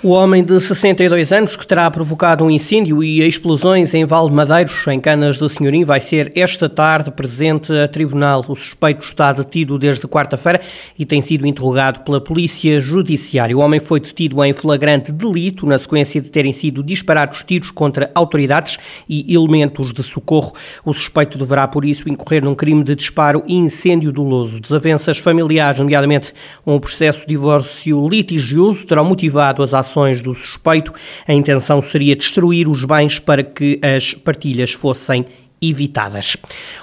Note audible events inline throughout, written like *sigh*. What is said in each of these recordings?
O homem de 62 anos que terá provocado um incêndio e explosões em Val de Madeiros, em Canas do Senhorim, vai ser esta tarde presente a tribunal. O suspeito está detido desde quarta-feira e tem sido interrogado pela Polícia Judiciária. O homem foi detido em flagrante delito na sequência de terem sido disparados tiros contra autoridades e elementos de socorro. O suspeito deverá, por isso, incorrer num crime de disparo e incêndio doloso. Desavenças familiares, nomeadamente um processo de divórcio litigioso, terão motivado as ações ações do suspeito. A intenção seria destruir os bens para que as partilhas fossem evitadas.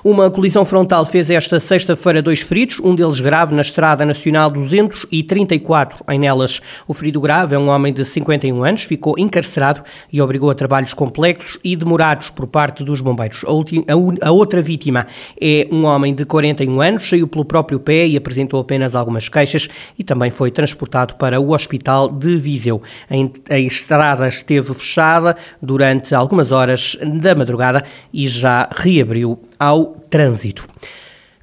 Uma colisão frontal fez esta sexta-feira dois feridos, um deles grave na Estrada Nacional 234 em Nelas. O ferido grave é um homem de 51 anos, ficou encarcerado e obrigou a trabalhos complexos e demorados por parte dos bombeiros. A, a outra vítima é um homem de 41 anos, saiu pelo próprio pé e apresentou apenas algumas queixas e também foi transportado para o hospital de Viseu. A estrada esteve fechada durante algumas horas da madrugada e já reabriu ao trânsito.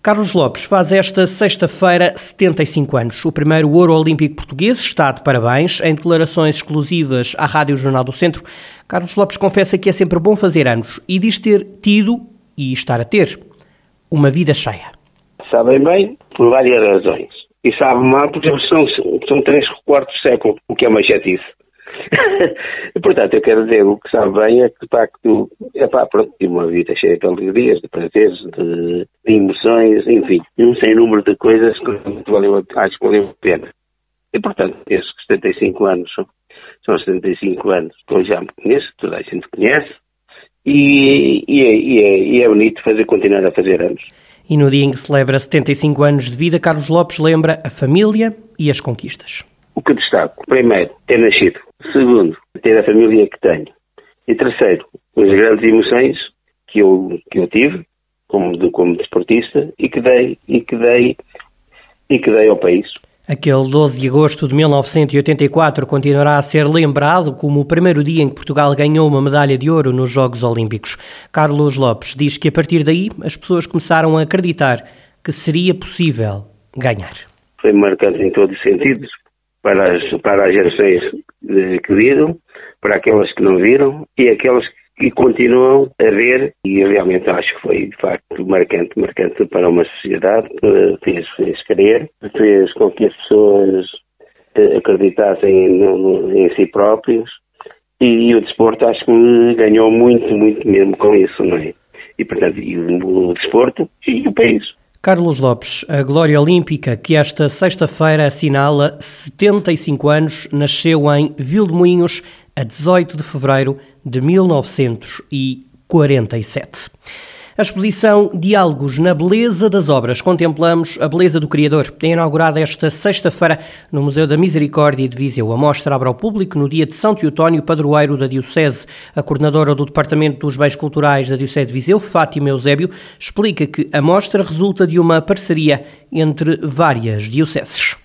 Carlos Lopes faz esta sexta-feira 75 anos. O primeiro ouro olímpico português está de parabéns. Em declarações exclusivas à Rádio Jornal do Centro, Carlos Lopes confessa que é sempre bom fazer anos e diz ter tido e estar a ter uma vida cheia. Sabem bem por várias razões. E sabe mal porque são, são três quartos de século, o que é uma chatice. *laughs* Portanto, eu quero dizer, o que sabe bem é que, de facto, é pá, pronto, tive uma vida cheia de alegrias, de prazeres, de, de emoções, enfim, um sem número de coisas que valeu, acho que valeu a pena. E, portanto, esses 75 anos são 75 anos que eu já me conheço, toda a gente conhece, e, e, é, e, é, e é bonito fazer, continuar a fazer anos. E no dia em que celebra 75 anos de vida, Carlos Lopes lembra a família e as conquistas. O que destaco, primeiro, ter nascido Segundo, ter a família que tenho. E terceiro, as grandes emoções que eu, que eu tive como, como desportista e que dei e que dei e que dei ao país. Aquele 12 de agosto de 1984 continuará a ser lembrado como o primeiro dia em que Portugal ganhou uma medalha de ouro nos Jogos Olímpicos. Carlos Lopes diz que a partir daí as pessoas começaram a acreditar que seria possível ganhar. Foi marcante em todos os sentidos, para as, para as gerações que viram, para aquelas que não viram e aquelas que continuam a ver e realmente acho que foi de facto marcante, marcante para uma sociedade, fez, fez crer, fez com que as pessoas eh, acreditassem em si próprios e, e, o desporto acho que ganhou muito, muito mesmo com isso, não é? E portanto, e o, o desporto e o país. Carlos Lopes, a glória olímpica que esta sexta-feira assinala 75 anos, nasceu em Vilmoinhos a 18 de fevereiro de 1947. A exposição Diálogos na Beleza das Obras. Contemplamos a beleza do Criador. É inaugurada esta sexta-feira no Museu da Misericórdia de Viseu. A mostra abre ao público no dia de São Teotónio, padroeiro da Diocese. A coordenadora do Departamento dos Bens Culturais da Diocese de Viseu, Fátima Eusébio, explica que a mostra resulta de uma parceria entre várias dioceses.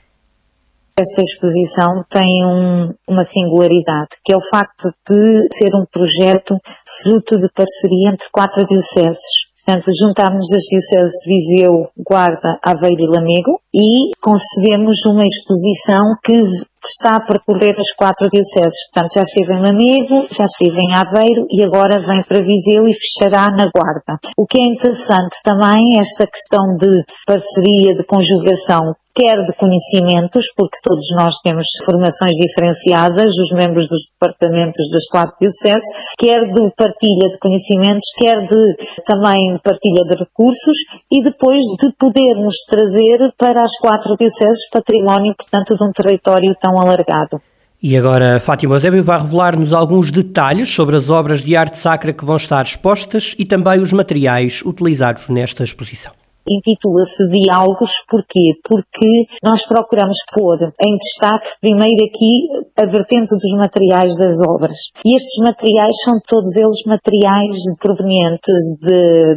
Esta exposição tem um, uma singularidade, que é o facto de ser um projeto fruto de parceria entre quatro dioceses. Portanto, juntámos as dioceses de Viseu, Guarda, Aveiro e Lamego e concebemos uma exposição que está a percorrer as quatro dioceses. Portanto, já esteve em Lamego, já esteve em Aveiro e agora vem para Viseu e fechará na Guarda. O que é interessante também é esta questão de parceria, de conjugação quer de conhecimentos, porque todos nós temos formações diferenciadas, os membros dos departamentos das quatro dioceses, quer de partilha de conhecimentos, quer de também partilha de recursos e depois de podermos trazer para as quatro dioceses património, portanto, de um território tão alargado. E agora Fátima Eusébio vai revelar-nos alguns detalhes sobre as obras de arte sacra que vão estar expostas e também os materiais utilizados nesta exposição intitula-se Diálogos. Porquê? Porque nós procuramos pôr em destaque, primeiro aqui, a vertente dos materiais das obras. E estes materiais são todos eles materiais provenientes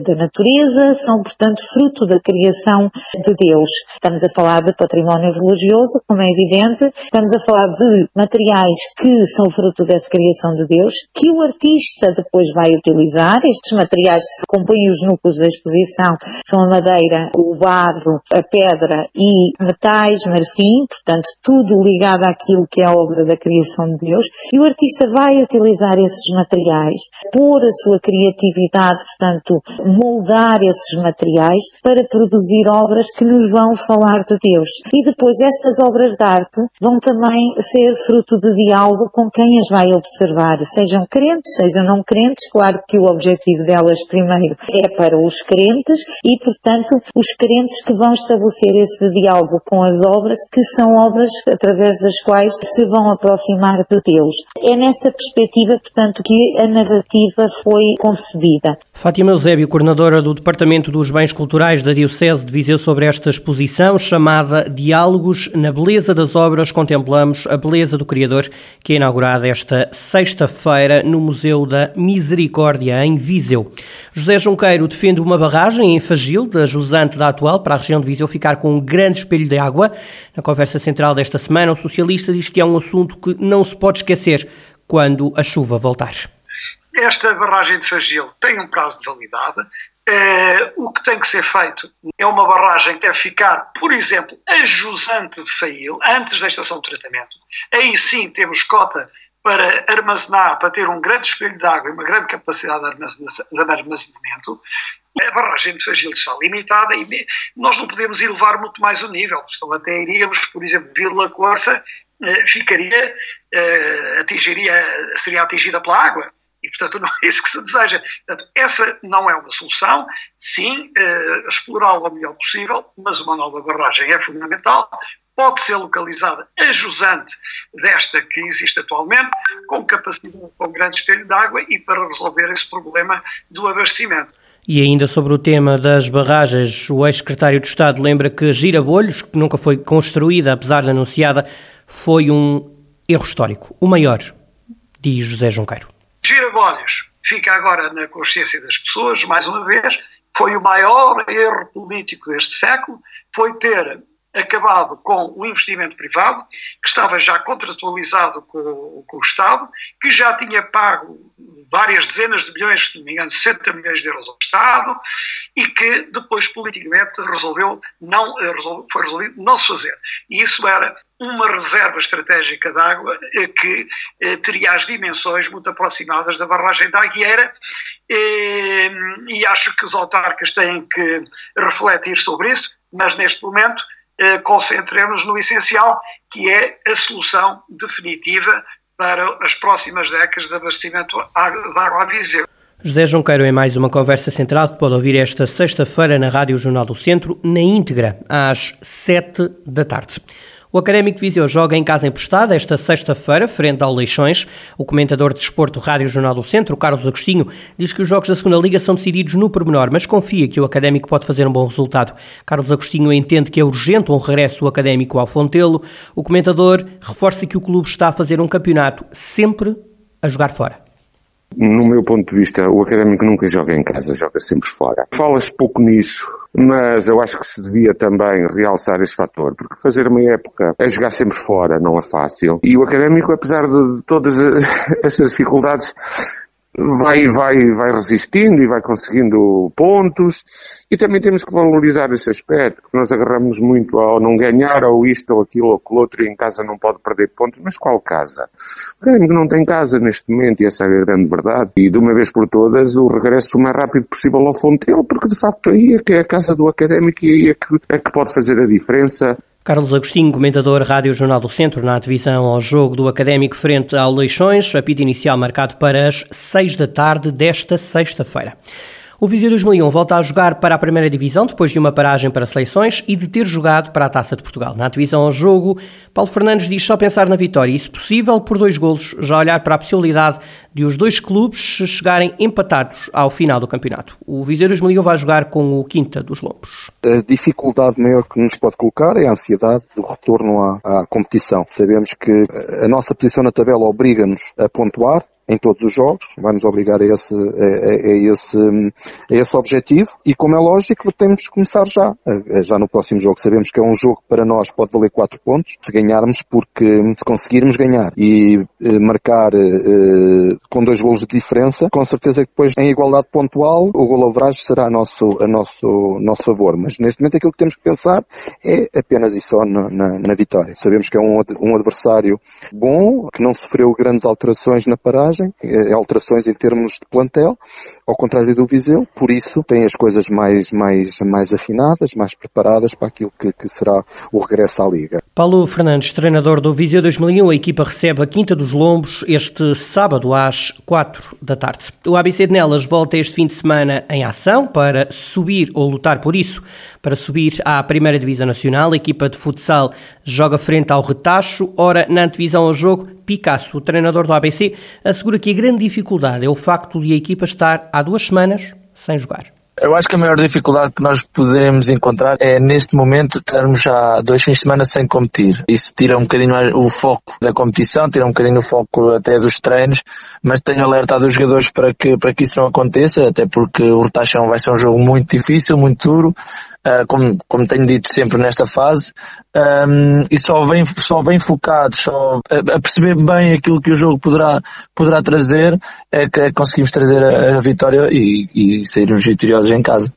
da natureza, são, portanto, fruto da criação de Deus. Estamos a falar de património religioso, como é evidente, estamos a falar de materiais que são fruto dessa criação de Deus, que o artista depois vai utilizar. Estes materiais que compõem os núcleos da exposição são a madeira, o barro, a pedra e metais, marfim, portanto, tudo ligado àquilo que é a obra da criação de Deus. E o artista vai utilizar esses materiais, pôr a sua criatividade, portanto, moldar esses materiais para produzir obras que nos vão falar de Deus. E depois estas obras de arte vão também ser fruto de diálogo com quem as vai observar, sejam crentes, sejam não crentes, claro que o objetivo delas primeiro é para os crentes e, portanto, os crentes que vão estabelecer esse diálogo com as obras, que são obras através das quais se vão aproximar de Deus. É nesta perspectiva, portanto, que a narrativa foi concebida. Fátima Eusébio, coordenadora do Departamento dos Bens Culturais da Diocese de Viseu, sobre esta exposição chamada Diálogos na Beleza das Obras, contemplamos a beleza do Criador, que é inaugurada esta sexta-feira no Museu da Misericórdia, em Viseu. José Junqueiro defende uma barragem em Fagil, da Jusante da Atual, para a região de Viseu ficar com um grande espelho de água. Na conversa central desta semana, o socialista diz que é um assunto que não se pode esquecer quando a chuva voltar. Esta barragem de Fagil tem um prazo de validade. É, o que tem que ser feito é uma barragem que deve ficar, por exemplo, a jusante de Fail, antes da estação de tratamento. Aí sim temos cota para armazenar, para ter um grande espelho de água e uma grande capacidade de armazenamento. A barragem de Fagil está limitada e nós não podemos elevar muito mais o nível, senão até iríamos, por exemplo, Vila Corsa ficaria, eh, atingiria, seria atingida pela água. E, portanto, *laughs* não é isso que se deseja. Portanto, essa não é uma solução. Sim, eh, explorá-la o melhor possível, mas uma nova barragem é fundamental pode ser localizada a jusante desta que existe atualmente, com capacidade, com grande espelho de água e para resolver esse problema do abastecimento. E ainda sobre o tema das barragens, o ex-secretário de Estado lembra que Girabolhos, que nunca foi construída, apesar de anunciada, foi um erro histórico, o maior, diz José Junqueiro. Girabolhos fica agora na consciência das pessoas, mais uma vez, foi o maior erro político deste século, foi ter acabado com o investimento privado, que estava já contratualizado com, com, o Estado, que já tinha pago várias dezenas de milhões, se não me engano, 60 milhões de euros ao Estado, e que depois politicamente resolveu não, eh, foi resolvido não se fazer. E isso era uma reserva estratégica de água eh, que eh, teria as dimensões muito aproximadas da barragem da Agueira eh, e acho que os autarcas têm que refletir sobre isso, mas neste momento concentremos no essencial, que é a solução definitiva para as próximas décadas de abastecimento de água a Viseu. José Junqueiro em mais uma conversa central que pode ouvir esta sexta-feira na Rádio Jornal do Centro, na íntegra, às sete da tarde. O Académico de Viseu joga em casa emprestada esta sexta-feira, frente ao Leixões. O comentador de desporto Rádio Jornal do Centro, Carlos Agostinho, diz que os jogos da segunda Liga são decididos no pormenor, mas confia que o Académico pode fazer um bom resultado. Carlos Agostinho entende que é urgente um regresso do Académico ao Fontelo. O comentador reforça que o clube está a fazer um campeonato sempre a jogar fora. No meu ponto de vista, o académico nunca joga em casa, joga sempre fora. Fala-se pouco nisso, mas eu acho que se devia também realçar esse fator, porque fazer uma época é jogar sempre fora, não é fácil. E o académico, apesar de todas *laughs* essas dificuldades, vai, vai, vai resistindo e vai conseguindo pontos. E também temos que valorizar esse aspecto, que nós agarramos muito ao não ganhar, ou isto, ou aquilo, ou aquilo outro, e em casa não pode perder pontos. Mas qual casa? O académico não tem casa neste momento, e essa é a grande verdade. E de uma vez por todas, o regresso o mais rápido possível ao Fontelo, porque de facto aí é que é a casa do académico e aí é que, é que pode fazer a diferença. Carlos Agostinho, comentador Rádio Jornal do Centro, na divisão ao jogo do Académico frente ao Leixões, apito inicial marcado para as seis da tarde desta sexta-feira. O Viseu 2001 volta a jogar para a primeira divisão depois de uma paragem para seleções e de ter jogado para a Taça de Portugal. Na divisão ao jogo, Paulo Fernandes diz só pensar na vitória e, se possível, por dois golos, já olhar para a possibilidade de os dois clubes chegarem empatados ao final do campeonato. O Viseu 2001 vai jogar com o Quinta dos Lombos. A dificuldade maior que nos pode colocar é a ansiedade do retorno à, à competição. Sabemos que a nossa posição na tabela obriga-nos a pontuar, em todos os jogos, vai nos obrigar a esse, a, a, esse, a esse objetivo e como é lógico temos que começar já, já no próximo jogo. Sabemos que é um jogo que para nós pode valer 4 pontos, se ganharmos, porque se conseguirmos ganhar e eh, marcar eh, com dois golos de diferença, com certeza que depois em igualdade pontual o gol average será a nosso, a nosso, nosso favor. Mas neste momento aquilo que temos que pensar é apenas e só na, na, na vitória. Sabemos que é um, um adversário bom, que não sofreu grandes alterações na paragem, eh, alterações em termos de plantel, ao contrário do Viseu, por isso tem as coisas mais, mais, mais afinadas, mais preparadas para aquilo que, que será o regresso à Liga. Paulo Fernandes, treinador do Viseu 2001, a equipa recebe a Quinta dos Lombos este sábado às 4 da tarde. O ABC de Nelas volta este fim de semana em ação para subir ou lutar por isso, para subir à Primeira Divisão Nacional. A equipa de futsal joga frente ao Retacho. Ora, na antevisão ao jogo, Picasso, o treinador do ABC, assegura que a grande dificuldade é o facto de a equipa estar há duas semanas sem jogar. Eu acho que a maior dificuldade que nós podemos encontrar é neste momento estarmos já dois fins de semana sem competir. Isso tira um bocadinho o foco da competição, tira um bocadinho o foco até dos treinos, mas tenho alertado os jogadores para que, para que isso não aconteça, até porque o Rotachão vai ser um jogo muito difícil, muito duro, uh, como, como tenho dito sempre nesta fase, um, e só bem, só bem focados, só a, a, perceber bem aquilo que o jogo poderá, poderá trazer, é que conseguimos trazer a, a vitória e, e sairmos vitoriosos em casa.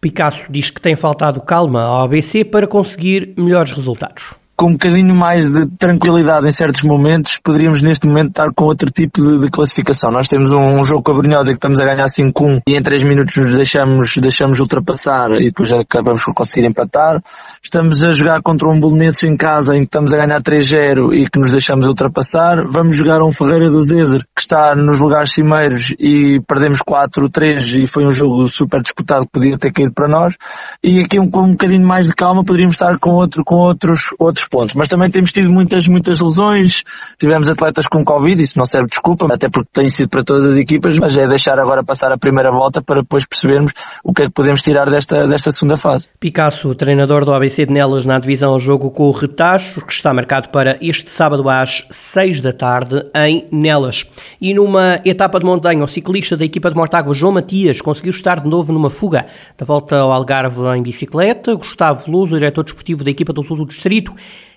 Picasso diz que tem faltado calma ao ABC para conseguir melhores resultados com um bocadinho mais de tranquilidade em certos momentos, poderíamos neste momento estar com outro tipo de, de classificação. Nós temos um, um, jogo com a Brunhosa que estamos a ganhar 5-1 e em 3 minutos nos deixamos, deixamos ultrapassar e depois acabamos por conseguir empatar. Estamos a jogar contra um Bolonense em casa em que estamos a ganhar 3-0 e que nos deixamos ultrapassar. Vamos jogar um Ferreira do Zezer que está nos lugares cimeiros e perdemos 4-3 e foi um jogo super disputado que podia ter caído para nós. E aqui um, com um bocadinho mais de calma poderíamos estar com, outro, com outros, outros pontos. Mas também temos tido muitas, muitas lesões. Tivemos atletas com Covid, isso não serve desculpa, até porque tem sido para todas as equipas, mas é deixar agora passar a primeira volta para depois percebermos o que é que podemos tirar desta, desta segunda fase. Picasso, treinador do ABC de Nelas na divisão ao jogo com o Retacho, que está marcado para este sábado às 6 da tarde em Nelas. E numa etapa de montanha, o ciclista da equipa de Mortágua, João Matias, conseguiu estar de novo numa fuga da volta ao Algarve em bicicleta. Gustavo Luz, o diretor desportivo da equipa do Sul do Distrito,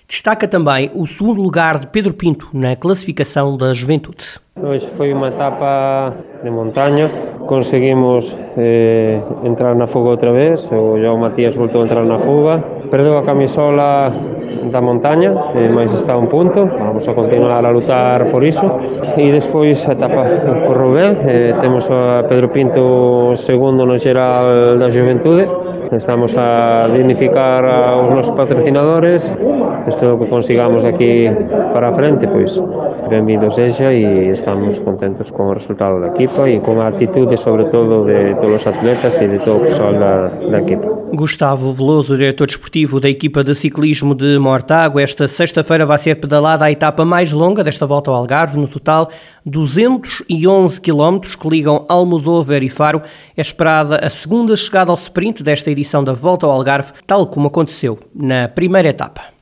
Destaca também o segundo lugar de Pedro Pinto na classificação da Juventude. Hoje foi uma etapa de montanha, conseguimos eh, entrar na fuga outra vez, o João Matias voltou a entrar na fuga, perdeu a camisola da montanha, eh, mas está a um ponto, vamos a continuar a lutar por isso. E depois a etapa correu bem, eh, temos a Pedro Pinto segundo no geral da Juventude, Estamos a dignificar aos nosos patrocinadores. Isto que consigamos aquí para a frente, pois, benvido sexa e estamos contentos con o resultado da equipa e con a actitude, sobre todo, de todos os atletas e de todo o pessoal da, da equipa. Gustavo Veloso, diretor desportivo da equipa de ciclismo de Mortágua Esta sexta-feira vai ser pedalada a etapa mais longa desta volta ao Algarve No total 211 km que ligam Almodóvar e Faro É esperada a segunda chegada ao sprint desta edição da Volta ao Algarve, tal como aconteceu na primeira etapa.